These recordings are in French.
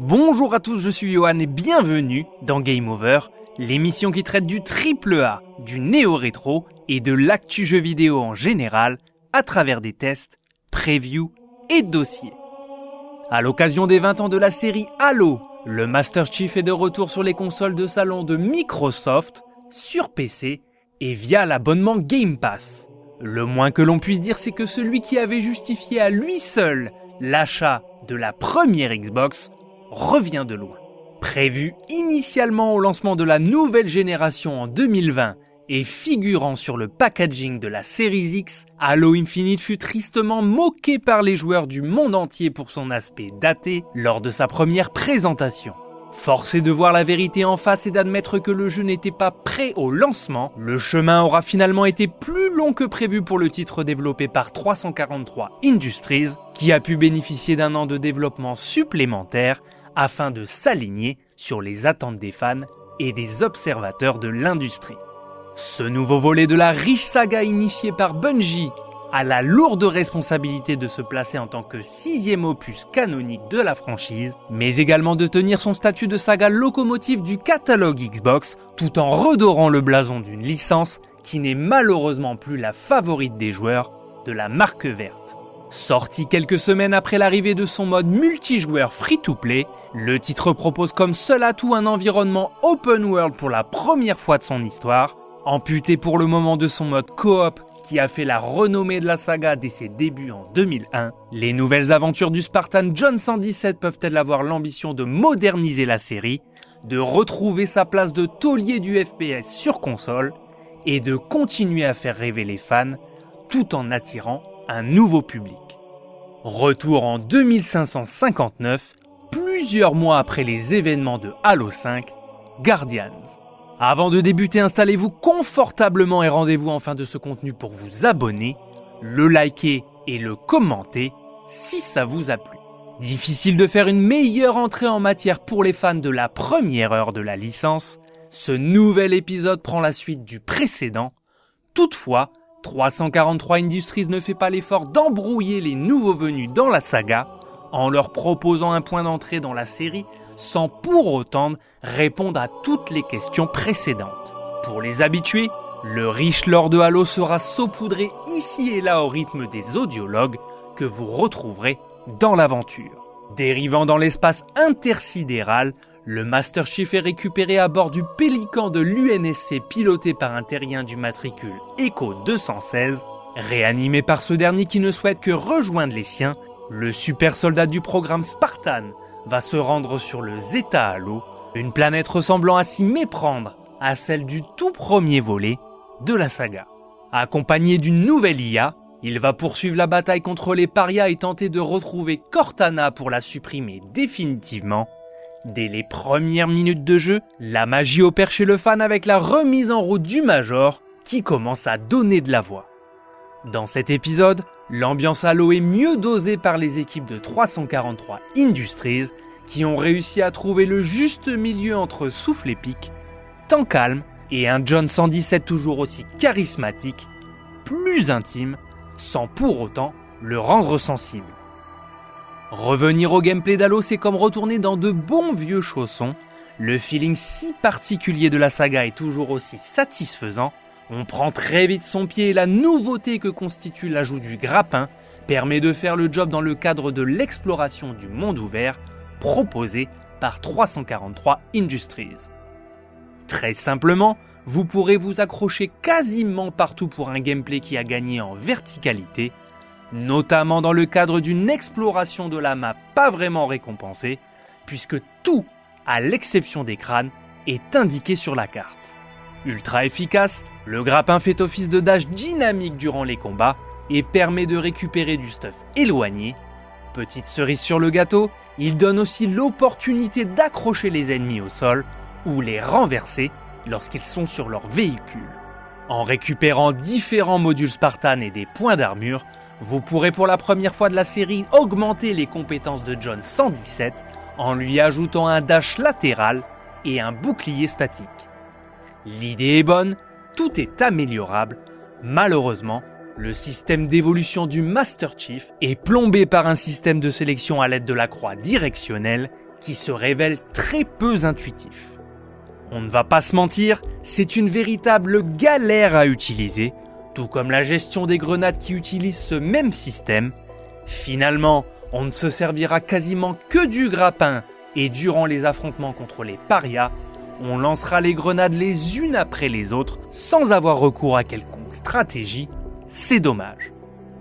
Bonjour à tous, je suis Johan et bienvenue dans Game Over, l'émission qui traite du triple A, du néo-rétro et de l'actu jeu vidéo en général à travers des tests, previews et dossiers. À l'occasion des 20 ans de la série Halo, le Master Chief est de retour sur les consoles de salon de Microsoft, sur PC et via l'abonnement Game Pass. Le moins que l'on puisse dire, c'est que celui qui avait justifié à lui seul l'achat de la première Xbox revient de loin. Prévu initialement au lancement de la nouvelle génération en 2020 et figurant sur le packaging de la Series X, Halo Infinite fut tristement moqué par les joueurs du monde entier pour son aspect daté lors de sa première présentation. Forcé de voir la vérité en face et d'admettre que le jeu n'était pas prêt au lancement, le chemin aura finalement été plus long que prévu pour le titre développé par 343 Industries, qui a pu bénéficier d'un an de développement supplémentaire afin de s'aligner sur les attentes des fans et des observateurs de l'industrie. Ce nouveau volet de la riche saga initiée par Bungie a la lourde responsabilité de se placer en tant que sixième opus canonique de la franchise, mais également de tenir son statut de saga locomotive du catalogue Xbox, tout en redorant le blason d'une licence qui n'est malheureusement plus la favorite des joueurs de la marque verte. Sorti quelques semaines après l'arrivée de son mode multijoueur free-to-play, le titre propose comme seul atout un environnement open world pour la première fois de son histoire, Amputé pour le moment de son mode coop qui a fait la renommée de la saga dès ses débuts en 2001, les nouvelles aventures du Spartan John 117 peuvent-elles avoir l'ambition de moderniser la série, de retrouver sa place de taulier du FPS sur console et de continuer à faire rêver les fans tout en attirant un nouveau public. Retour en 2559, plusieurs mois après les événements de Halo 5, Guardians. Avant de débuter, installez-vous confortablement et rendez-vous en fin de ce contenu pour vous abonner, le liker et le commenter si ça vous a plu. Difficile de faire une meilleure entrée en matière pour les fans de la première heure de la licence, ce nouvel épisode prend la suite du précédent. Toutefois, 343 Industries ne fait pas l'effort d'embrouiller les nouveaux venus dans la saga en leur proposant un point d'entrée dans la série sans pour autant répondre à toutes les questions précédentes. Pour les habitués, le riche lore de Halo sera saupoudré ici et là au rythme des audiologues que vous retrouverez dans l'aventure. Dérivant dans l'espace intersidéral, le Master Chief est récupéré à bord du Pélican de l'UNSC piloté par un terrien du matricule Echo 216. Réanimé par ce dernier qui ne souhaite que rejoindre les siens, le super soldat du programme Spartan va se rendre sur le Zeta Halo, une planète ressemblant à s'y méprendre à celle du tout premier volet de la saga. Accompagné d'une nouvelle IA, il va poursuivre la bataille contre les parias et tenter de retrouver Cortana pour la supprimer définitivement. Dès les premières minutes de jeu, la magie opère chez le fan avec la remise en route du Major qui commence à donner de la voix. Dans cet épisode, l'ambiance Halo est mieux dosée par les équipes de 343 Industries qui ont réussi à trouver le juste milieu entre souffle épique, temps calme et un John 117 toujours aussi charismatique, plus intime, sans pour autant le rendre sensible. Revenir au gameplay d'Halo, c'est comme retourner dans de bons vieux chaussons. Le feeling si particulier de la saga est toujours aussi satisfaisant on prend très vite son pied et la nouveauté que constitue l'ajout du grappin permet de faire le job dans le cadre de l'exploration du monde ouvert proposé par 343 Industries. Très simplement, vous pourrez vous accrocher quasiment partout pour un gameplay qui a gagné en verticalité, notamment dans le cadre d'une exploration de la map pas vraiment récompensée, puisque tout, à l'exception des crânes, est indiqué sur la carte. Ultra efficace, le grappin fait office de dash dynamique durant les combats et permet de récupérer du stuff éloigné. Petite cerise sur le gâteau, il donne aussi l'opportunité d'accrocher les ennemis au sol ou les renverser lorsqu'ils sont sur leur véhicule. En récupérant différents modules Spartan et des points d'armure, vous pourrez pour la première fois de la série augmenter les compétences de John 117 en lui ajoutant un dash latéral et un bouclier statique. L'idée est bonne, tout est améliorable. Malheureusement, le système d'évolution du Master Chief est plombé par un système de sélection à l'aide de la croix directionnelle qui se révèle très peu intuitif. On ne va pas se mentir, c'est une véritable galère à utiliser, tout comme la gestion des grenades qui utilisent ce même système. Finalement, on ne se servira quasiment que du grappin, et durant les affrontements contre les parias, on lancera les grenades les unes après les autres sans avoir recours à quelconque stratégie, c'est dommage.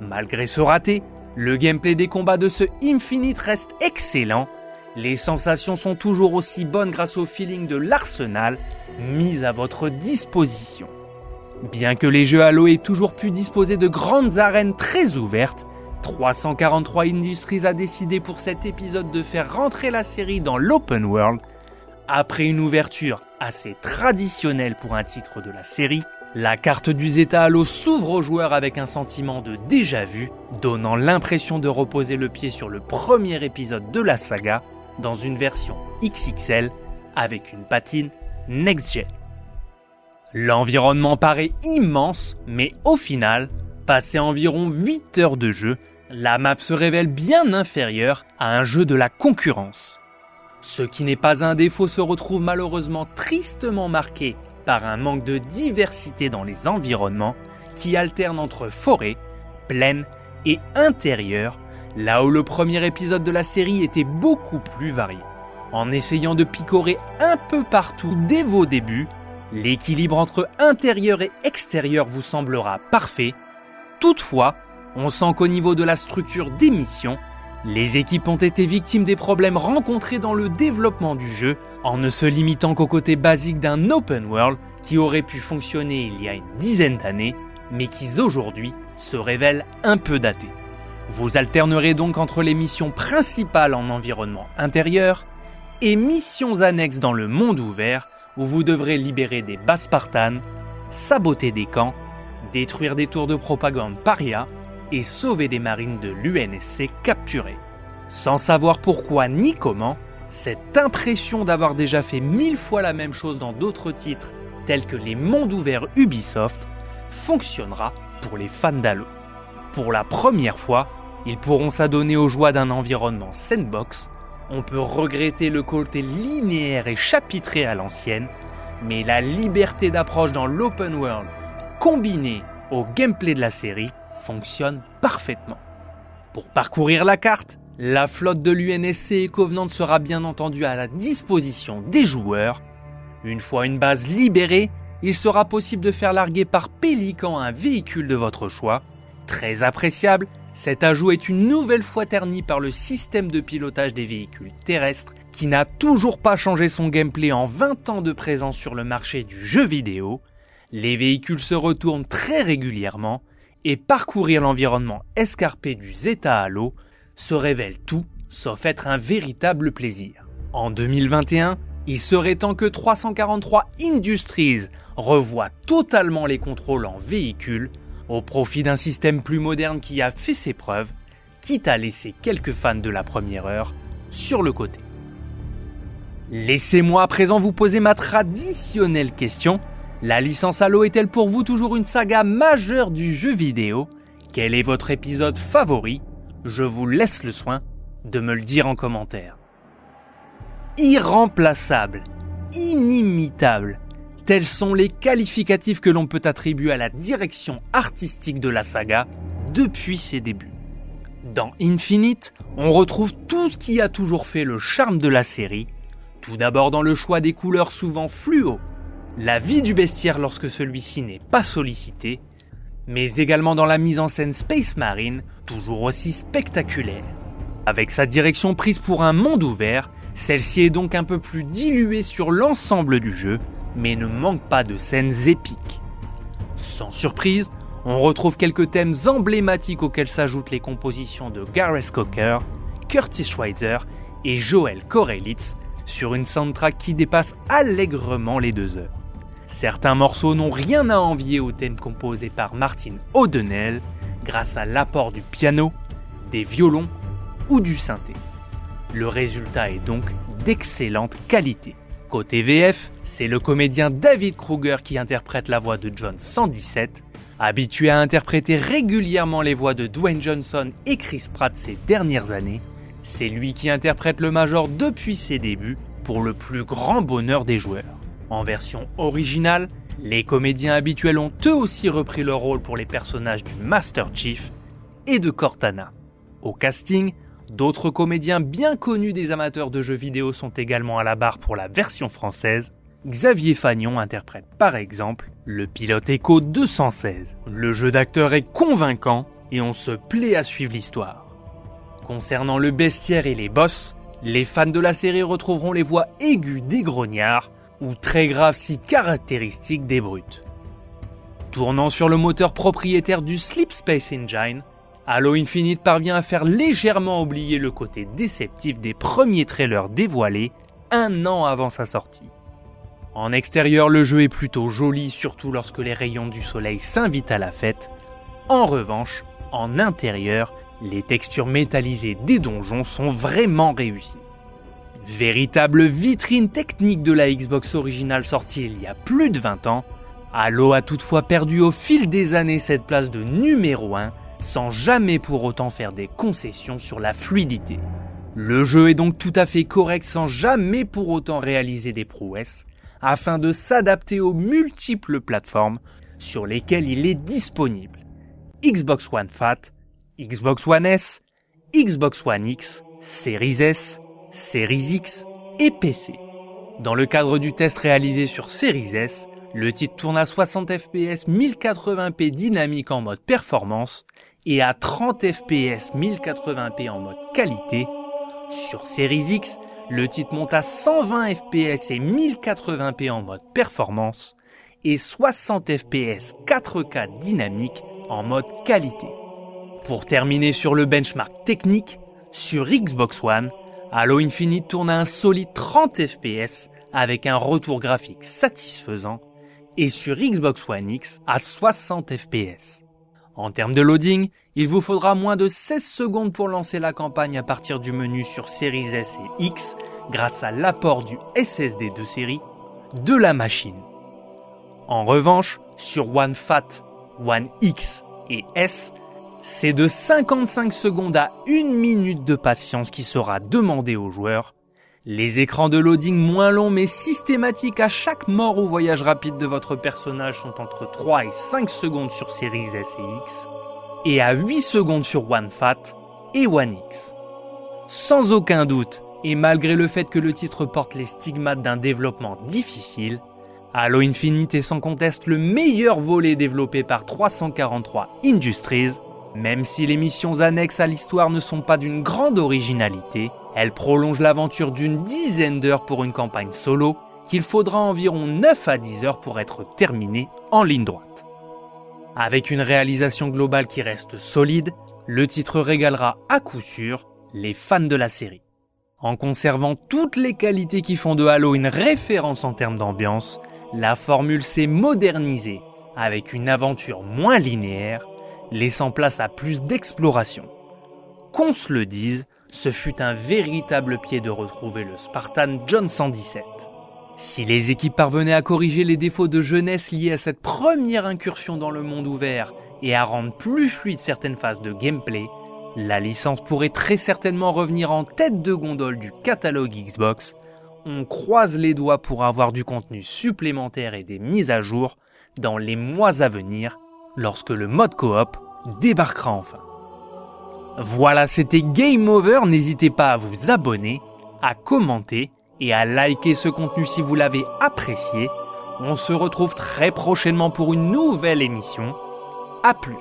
Malgré ce raté, le gameplay des combats de ce Infinite reste excellent les sensations sont toujours aussi bonnes grâce au feeling de l'arsenal mis à votre disposition. Bien que les jeux Halo aient toujours pu disposer de grandes arènes très ouvertes, 343 Industries a décidé pour cet épisode de faire rentrer la série dans l'open world. Après une ouverture assez traditionnelle pour un titre de la série, la carte du Zeta Halo s'ouvre aux joueurs avec un sentiment de déjà vu, donnant l'impression de reposer le pied sur le premier épisode de la saga, dans une version XXL avec une patine next-gen. L'environnement paraît immense, mais au final, passé environ 8 heures de jeu, la map se révèle bien inférieure à un jeu de la concurrence. Ce qui n'est pas un défaut se retrouve malheureusement tristement marqué par un manque de diversité dans les environnements qui alternent entre forêt, plaine et intérieur là où le premier épisode de la série était beaucoup plus varié. En essayant de picorer un peu partout dès vos débuts, l'équilibre entre intérieur et extérieur vous semblera parfait. Toutefois, on sent qu'au niveau de la structure des missions, les équipes ont été victimes des problèmes rencontrés dans le développement du jeu en ne se limitant qu'au côté basique d'un open world qui aurait pu fonctionner il y a une dizaine d'années, mais qui aujourd'hui se révèle un peu daté. Vous alternerez donc entre les missions principales en environnement intérieur et missions annexes dans le monde ouvert où vous devrez libérer des bases spartanes, saboter des camps, détruire des tours de propagande paria et sauver des marines de l'UNSC capturées. Sans savoir pourquoi ni comment, cette impression d'avoir déjà fait mille fois la même chose dans d'autres titres tels que les mondes ouverts Ubisoft fonctionnera pour les fans d'Halo. Pour la première fois, ils pourront s'adonner aux joies d'un environnement sandbox. On peut regretter le côté linéaire et chapitré à l'ancienne, mais la liberté d'approche dans l'open world, combinée au gameplay de la série, fonctionne parfaitement. Pour parcourir la carte, la flotte de l'UNSC et Covenant sera bien entendu à la disposition des joueurs. Une fois une base libérée, il sera possible de faire larguer par Pélican un véhicule de votre choix. Très appréciable, cet ajout est une nouvelle fois terni par le système de pilotage des véhicules terrestres qui n'a toujours pas changé son gameplay en 20 ans de présence sur le marché du jeu vidéo. Les véhicules se retournent très régulièrement et parcourir l'environnement escarpé du Zeta Halo se révèle tout sauf être un véritable plaisir. En 2021, il serait temps que 343 Industries revoie totalement les contrôles en véhicule au profit d'un système plus moderne qui a fait ses preuves, quitte à laisser quelques fans de la première heure sur le côté. Laissez-moi à présent vous poser ma traditionnelle question. La licence Halo est-elle pour vous toujours une saga majeure du jeu vidéo? Quel est votre épisode favori? Je vous laisse le soin de me le dire en commentaire. Irremplaçable, inimitable, Tels sont les qualificatifs que l'on peut attribuer à la direction artistique de la saga depuis ses débuts. Dans Infinite, on retrouve tout ce qui a toujours fait le charme de la série, tout d'abord dans le choix des couleurs souvent fluo, la vie du bestiaire lorsque celui-ci n'est pas sollicité, mais également dans la mise en scène Space Marine, toujours aussi spectaculaire. Avec sa direction prise pour un monde ouvert, celle-ci est donc un peu plus diluée sur l'ensemble du jeu, mais ne manque pas de scènes épiques. Sans surprise, on retrouve quelques thèmes emblématiques auxquels s'ajoutent les compositions de Gareth Cocker, Curtis Schweitzer et Joel Korelitz sur une soundtrack qui dépasse allègrement les deux heures. Certains morceaux n'ont rien à envier aux thèmes composés par Martin O'Donnell grâce à l'apport du piano, des violons ou du synthé. Le résultat est donc d'excellente qualité. Côté VF, c'est le comédien David Kruger qui interprète la voix de John 117. Habitué à interpréter régulièrement les voix de Dwayne Johnson et Chris Pratt ces dernières années, C'est lui qui interprète le Major depuis ses débuts pour le plus grand bonheur des joueurs. En version originale, les comédiens habituels ont eux aussi repris leur rôle pour les personnages du Master Chief et de Cortana. Au casting, d'autres comédiens bien connus des amateurs de jeux vidéo sont également à la barre pour la version française. Xavier Fagnon interprète par exemple le pilote Echo 216. Le jeu d'acteur est convaincant et on se plaît à suivre l'histoire. Concernant le bestiaire et les boss, les fans de la série retrouveront les voix aiguës des grognards ou très graves si caractéristiques des brutes. Tournant sur le moteur propriétaire du Sleep Space Engine, Halo Infinite parvient à faire légèrement oublier le côté déceptif des premiers trailers dévoilés un an avant sa sortie. En extérieur, le jeu est plutôt joli, surtout lorsque les rayons du soleil s'invitent à la fête. En revanche, en intérieur, les textures métallisées des donjons sont vraiment réussies. Véritable vitrine technique de la Xbox originale sortie il y a plus de 20 ans, Halo a toutefois perdu au fil des années cette place de numéro 1 sans jamais pour autant faire des concessions sur la fluidité. Le jeu est donc tout à fait correct sans jamais pour autant réaliser des prouesses afin de s'adapter aux multiples plateformes sur lesquelles il est disponible. Xbox One Fat, Xbox One S, Xbox One X, Series S, Series X et PC. Dans le cadre du test réalisé sur Series S, le titre tourne à 60 fps 1080p dynamique en mode performance et à 30 fps 1080p en mode qualité. Sur Series X, le titre monte à 120 fps et 1080p en mode performance et 60 fps 4K dynamique en mode qualité. Pour terminer sur le benchmark technique, sur Xbox One, Halo Infinite tourne à un solide 30 fps avec un retour graphique satisfaisant et sur Xbox One X à 60 fps. En termes de loading, il vous faudra moins de 16 secondes pour lancer la campagne à partir du menu sur Series S et X grâce à l'apport du SSD de série de la machine. En revanche, sur One Fat, One X et S, c'est de 55 secondes à 1 minute de patience qui sera demandée aux joueurs. Les écrans de loading moins longs mais systématiques à chaque mort ou voyage rapide de votre personnage sont entre 3 et 5 secondes sur Series S et X, et à 8 secondes sur One Fat et One X. Sans aucun doute, et malgré le fait que le titre porte les stigmates d'un développement difficile, Halo Infinite est sans conteste le meilleur volet développé par 343 Industries même si les missions annexes à l'histoire ne sont pas d'une grande originalité, elles prolongent l'aventure d'une dizaine d'heures pour une campagne solo qu'il faudra environ 9 à 10 heures pour être terminée en ligne droite. Avec une réalisation globale qui reste solide, le titre régalera à coup sûr les fans de la série. En conservant toutes les qualités qui font de Halo une référence en termes d'ambiance, la formule s'est modernisée avec une aventure moins linéaire laissant place à plus d'exploration. Qu'on se le dise, ce fut un véritable pied de retrouver le Spartan John 117. Si les équipes parvenaient à corriger les défauts de jeunesse liés à cette première incursion dans le monde ouvert et à rendre plus fluide certaines phases de gameplay, la licence pourrait très certainement revenir en tête de gondole du catalogue Xbox. On croise les doigts pour avoir du contenu supplémentaire et des mises à jour dans les mois à venir lorsque le mode coop débarquera enfin. Voilà, c'était Game Over. N'hésitez pas à vous abonner, à commenter et à liker ce contenu si vous l'avez apprécié. On se retrouve très prochainement pour une nouvelle émission. A plus